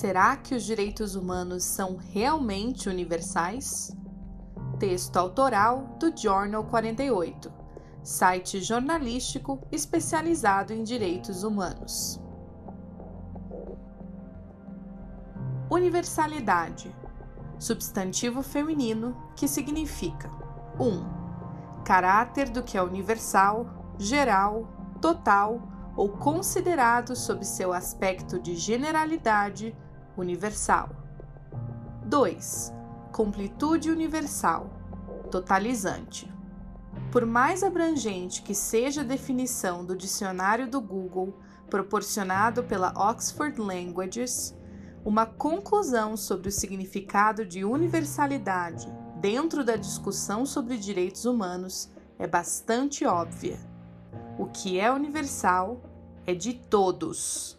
Será que os direitos humanos são realmente universais? Texto autoral do Journal 48, site jornalístico especializado em direitos humanos. Universalidade substantivo feminino que significa 1. Um, caráter do que é universal, geral, total ou considerado sob seu aspecto de generalidade universal. 2. Completude universal, totalizante. Por mais abrangente que seja a definição do dicionário do Google proporcionado pela Oxford Languages, uma conclusão sobre o significado de universalidade dentro da discussão sobre direitos humanos é bastante óbvia. O que é universal é de todos.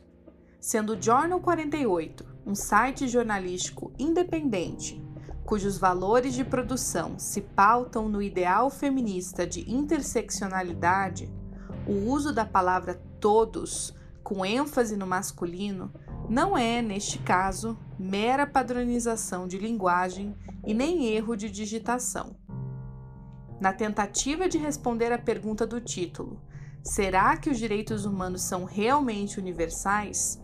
Sendo o Journal 48 um site jornalístico independente, cujos valores de produção se pautam no ideal feminista de interseccionalidade, o uso da palavra todos, com ênfase no masculino, não é, neste caso, mera padronização de linguagem e nem erro de digitação. Na tentativa de responder à pergunta do título, será que os direitos humanos são realmente universais?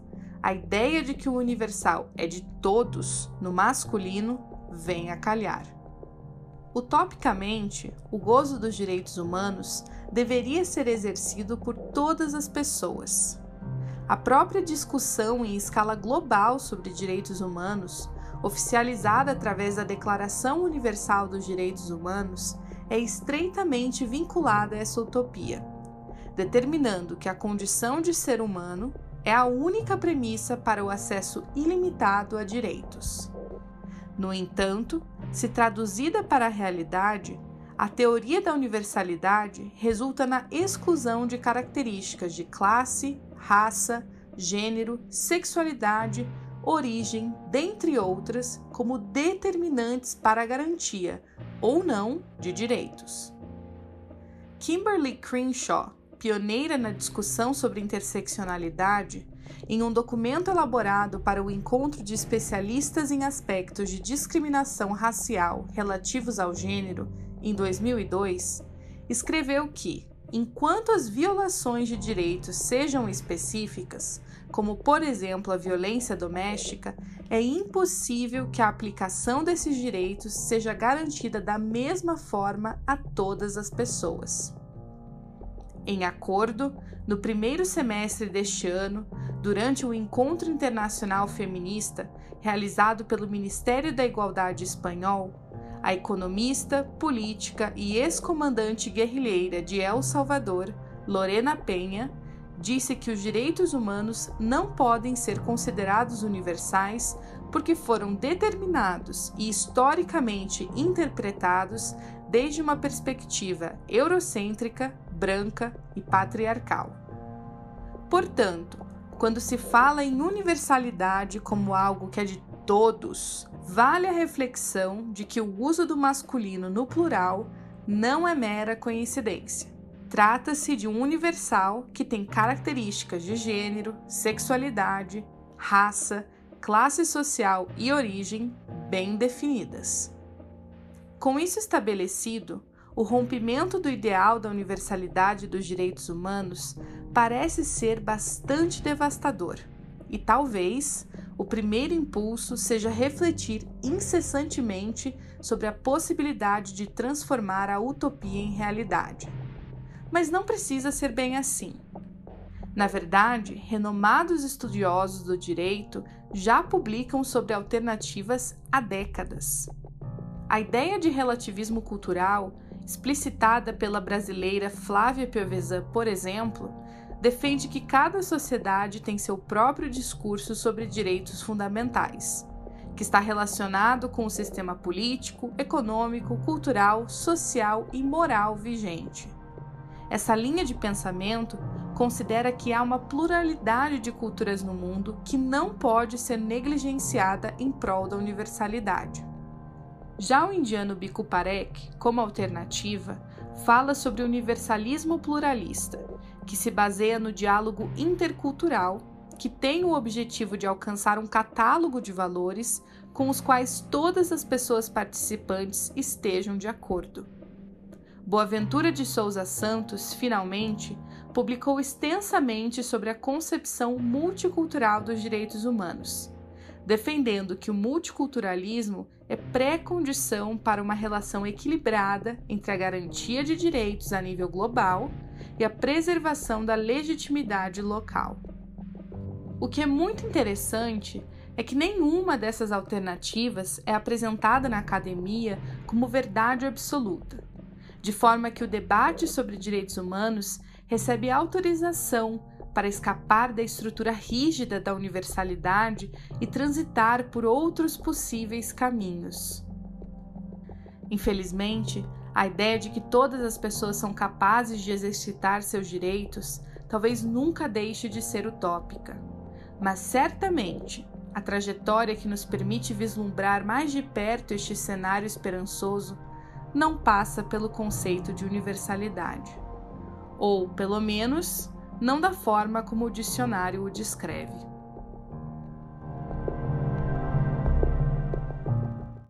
A ideia de que o universal é de todos, no masculino, vem a calhar. Utopicamente, o gozo dos direitos humanos deveria ser exercido por todas as pessoas, a própria discussão em escala global sobre direitos humanos, oficializada através da Declaração Universal dos Direitos Humanos, é estreitamente vinculada a essa utopia, determinando que a condição de ser humano é a única premissa para o acesso ilimitado a direitos. No entanto, se traduzida para a realidade, a teoria da universalidade resulta na exclusão de características de classe, raça, gênero, sexualidade, origem, dentre outras, como determinantes para a garantia, ou não, de direitos. Kimberly Crenshaw, pioneira na discussão sobre interseccionalidade, em um documento elaborado para o encontro de especialistas em aspectos de discriminação racial relativos ao gênero, em 2002, escreveu que, enquanto as violações de direitos sejam específicas, como por exemplo a violência doméstica, é impossível que a aplicação desses direitos seja garantida da mesma forma a todas as pessoas. Em acordo, no primeiro semestre deste ano, durante o Encontro Internacional Feminista realizado pelo Ministério da Igualdade espanhol, a economista, política e ex-comandante guerrilheira de El Salvador, Lorena Penha, disse que os direitos humanos não podem ser considerados universais porque foram determinados e historicamente interpretados desde uma perspectiva eurocêntrica, branca e patriarcal. Portanto, quando se fala em universalidade como algo que é de todos, vale a reflexão de que o uso do masculino no plural não é mera coincidência. Trata-se de um universal que tem características de gênero, sexualidade, raça, classe social e origem bem definidas. Com isso estabelecido, o rompimento do ideal da universalidade dos direitos humanos parece ser bastante devastador e talvez o primeiro impulso seja refletir incessantemente sobre a possibilidade de transformar a utopia em realidade. Mas não precisa ser bem assim. Na verdade, renomados estudiosos do direito já publicam sobre alternativas há décadas. A ideia de relativismo cultural, explicitada pela brasileira Flávia Piovesan, por exemplo, defende que cada sociedade tem seu próprio discurso sobre direitos fundamentais, que está relacionado com o sistema político, econômico, cultural, social e moral vigente. Essa linha de pensamento considera que há uma pluralidade de culturas no mundo que não pode ser negligenciada em prol da universalidade. Já o indiano Bikku Parekh, como alternativa, fala sobre o universalismo pluralista, que se baseia no diálogo intercultural que tem o objetivo de alcançar um catálogo de valores com os quais todas as pessoas participantes estejam de acordo. Boaventura de Souza Santos, finalmente, publicou extensamente sobre a concepção multicultural dos direitos humanos, defendendo que o multiculturalismo é pré-condição para uma relação equilibrada entre a garantia de direitos a nível global e a preservação da legitimidade local. O que é muito interessante é que nenhuma dessas alternativas é apresentada na academia como verdade absoluta, de forma que o debate sobre direitos humanos recebe autorização para escapar da estrutura rígida da universalidade e transitar por outros possíveis caminhos. Infelizmente, a ideia de que todas as pessoas são capazes de exercitar seus direitos talvez nunca deixe de ser utópica. Mas certamente, a trajetória que nos permite vislumbrar mais de perto este cenário esperançoso não passa pelo conceito de universalidade. Ou, pelo menos, não da forma como o dicionário o descreve.